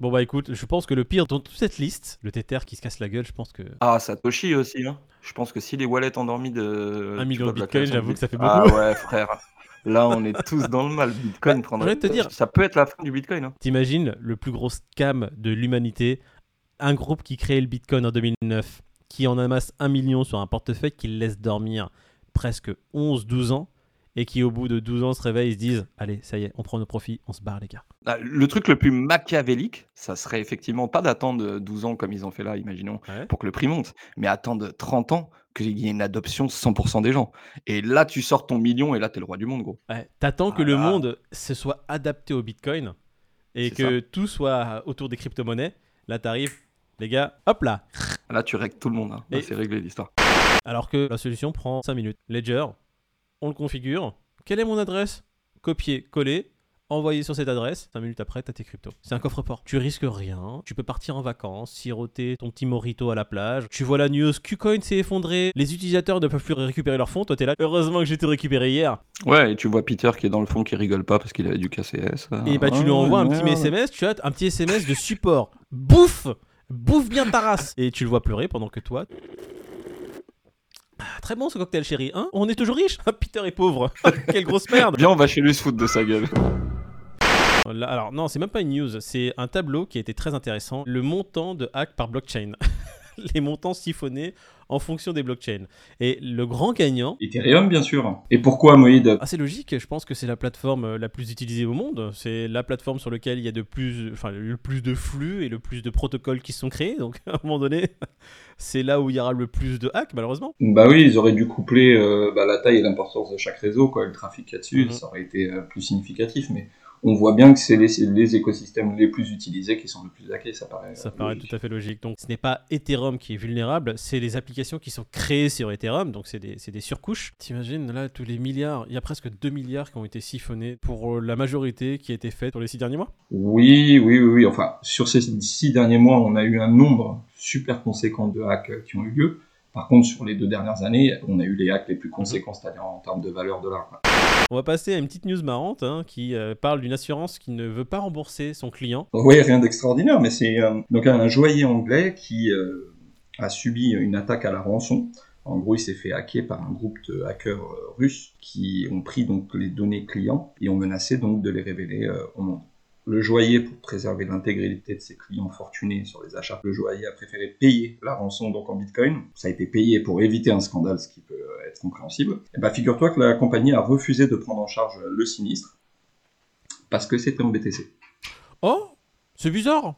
Bon bah écoute, je pense que le pire dans toute cette liste, le Tether qui se casse la gueule, je pense que... Ah, Satoshi aussi, hein. Je pense que si les wallets endormis de... Un million de création j'avoue que ça fait Ah beaucoup. ouais, frère. Là, on est tous dans le mal. Bitcoin Bah, prendrait... te dire- Ça peut être la fin du Bitcoin, hein. T'imagines le plus gros scam de l'humanité? Un groupe qui crée le Bitcoin en 2009, qui en amasse un million sur un portefeuille qui le laisse dormir presque 11-12 ans, et qui au bout de 12 ans se réveille et se disent Allez, ça y est, on prend nos profits, on se barre les gars. Ah, Le truc le plus machiavélique, ça serait effectivement pas d'attendre 12 ans comme ils ont fait là, imaginons, Ouais. pour que le prix monte, mais attendre 30 ans qu'il y ait une adoption 100% des gens. Et là, tu sors ton million et là, t'es le roi du monde, gros. Ouais, T'attends que Ah le monde se soit adapté au Bitcoin et que tout soit autour des crypto-monnaies. Là, t'arrives, les gars, hop là Là, tu règles tout le monde. hein. Et- c'est réglé l'histoire. Alors que la solution prend 5 minutes. Ledger, on le configure. Quelle est mon adresse? Copier, coller, envoyer sur cette adresse. 5 minutes après, t'as tes cryptos. C'est un coffre-fort. Tu risques rien. Tu peux partir en vacances, siroter ton petit morito à la plage. Tu vois la news, Qcoin s'est effondré. Les utilisateurs ne peuvent plus récupérer leurs fonds. Toi, t'es là. Heureusement que j'ai tout récupéré hier. Ouais, et tu vois Peter qui est dans le fond qui rigole pas parce qu'il avait du KCS. Et bah, tu lui envoies un petit. SMS. Tu as un petit SMS de support. Bouffe Bouffe bien ta race Et tu le vois pleurer pendant que toi. Très bon ce cocktail chéri, hein On est toujours riche Peter est pauvre Quelle grosse merde Viens, on va chez lui se foutre de sa gueule. Là, alors non, c'est même pas une news, c'est un tableau qui a été très intéressant. Le montant de hack par blockchain. Les montants siphonnés en fonction des blockchains. Et le grand gagnant, Ethereum, bien sûr. Et pourquoi Moïd assez logique, je pense que c'est la plateforme euh, la plus utilisée au monde. C'est la plateforme sur laquelle il y a de plus, enfin, le plus de flux et le plus de protocoles qui sont créés. Donc à un moment donné, c'est là où il y aura le plus de hacks, malheureusement. Bah oui, ils auraient dû coupler euh, bah, la taille et l'importance de chaque réseau, quoi, le trafic qu'il y a dessus, Mhm. ça aurait été euh, plus significatif, mais on voit bien que c'est les, écosystèmes les plus utilisés qui sont le plus hackés, ça paraît. Ça paraît logique. tout à fait logique. Donc, ce n'est pas Ethereum qui est vulnérable, c'est les applications qui sont créées sur Ethereum. Donc, c'est des, surcouches. T'imagines, là, tous les milliards, il y a presque 2 milliards qui ont été siphonnés pour euh, la majorité qui a été faite pour les 6 derniers mois. Oui, oui, oui, oui, enfin, sur ces six derniers mois, on a eu un nombre super conséquent de hacks qui ont eu lieu. Par contre, sur les deux dernières années, on a eu les hacks les plus conséquents, c'est-à-dire en termes de valeur de l'art. On va passer à une petite news marrante hein, qui euh, parle d'une assurance qui ne veut pas rembourser son client. Oui, rien d'extraordinaire, mais c'est euh, un joaillier anglais qui euh, a subi une attaque à la rançon. En gros, il s'est fait hacker par un groupe de hackers russes qui ont pris donc les données clients et ont menacé donc de les révéler au monde. Le joaillier, pour préserver l'intégrité de ses clients fortunés sur les achats, le joaillier a préféré payer la rançon donc en bitcoin. Ça a été payé pour éviter un scandale, ce qui peut euh, être compréhensible. Et bah, figure-toi que la compagnie a refusé de prendre en charge le sinistre parce que c'était en BTC. Oh C'est bizarre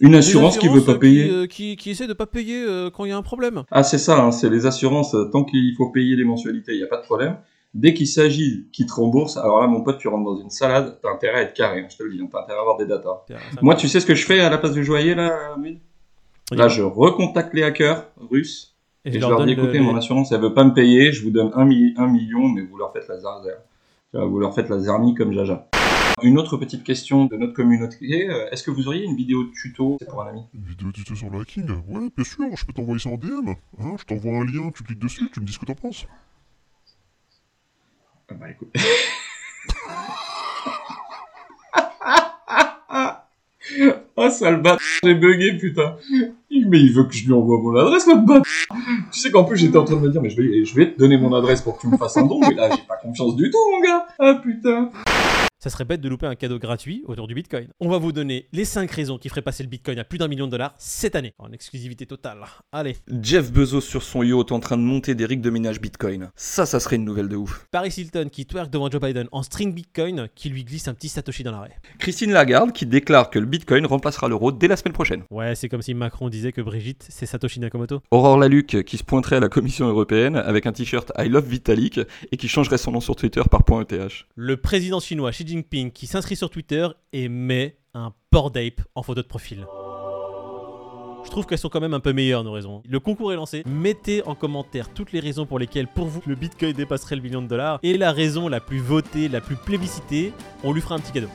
Une assurance qui veut pas payer. Qui, euh, qui, qui essaie de pas payer euh, quand il y a un problème. Ah, c'est ça, hein, c'est les assurances, tant qu'il faut payer les mensualités, il n'y a pas de problème. Dès qu'il s'agit qu'ils te remboursent, alors là, mon pote, tu rentres dans une salade, t'as intérêt à être carré, hein, je te le dis, hein, t'as intérêt à avoir des datas. Moi, tu sais ce que je fais à la place du joaillier, là, Amid Là, je recontacte les hackers russes, et, je leur dis, le- écoutez, mon assurance, elle veut pas me payer, je vous donne un, mi- un million, mais vous leur faites la zarzer. Vous leur faites la zermie comme Jaja. Une autre petite question de notre communauté, euh, est-ce que vous auriez une vidéo de tuto? Pour un ami. Une vidéo tuto sur le hacking? Ouais, bien sûr, je peux t'envoyer ça en DM. Hein, je t'envoie un lien, tu cliques dessus, tu me dis ce que t'en penses. Ah bah écoute. oh sale bâtard, j'ai bugué putain. Mais il veut que je lui envoie mon adresse le bâtard. Tu sais qu'en plus j'étais en train de me dire mais je vais, je vais te donner mon adresse pour que tu me fasses un don mais là j'ai pas confiance du tout mon gars. Ah putain. Ça serait bête de louper un cadeau gratuit autour du Bitcoin. On va vous donner les 5 raisons qui feraient passer le Bitcoin à plus d'un million de dollars cette année. En exclusivité totale. Allez. Jeff Bezos sur son yacht en train de monter des rigs de minage Bitcoin. Ça, ça serait une nouvelle de ouf. Paris Hilton qui twerk devant Joe Biden en string Bitcoin qui lui glisse un petit Satoshi dans l'arrêt. Christine Lagarde qui déclare que le Bitcoin remplacera l'euro dès la semaine prochaine. Ouais, c'est comme si Macron disait que Brigitte, c'est Satoshi Nakamoto. Aurore Laluc qui se pointerait à la Commission européenne avec un t-shirt I love Vitalik et qui changerait son nom sur Twitter par .eth. Le président chinois Xi Qui s'inscrit sur Twitter et met un port d'ape en photo de profil. Je trouve qu'elles sont quand même un peu meilleures nos raisons. Le concours est lancé. Mettez en commentaire toutes les raisons pour lesquelles pour vous le Bitcoin dépasserait le million de dollars et la raison la plus votée, la plus plébiscitée, on lui fera un petit cadeau.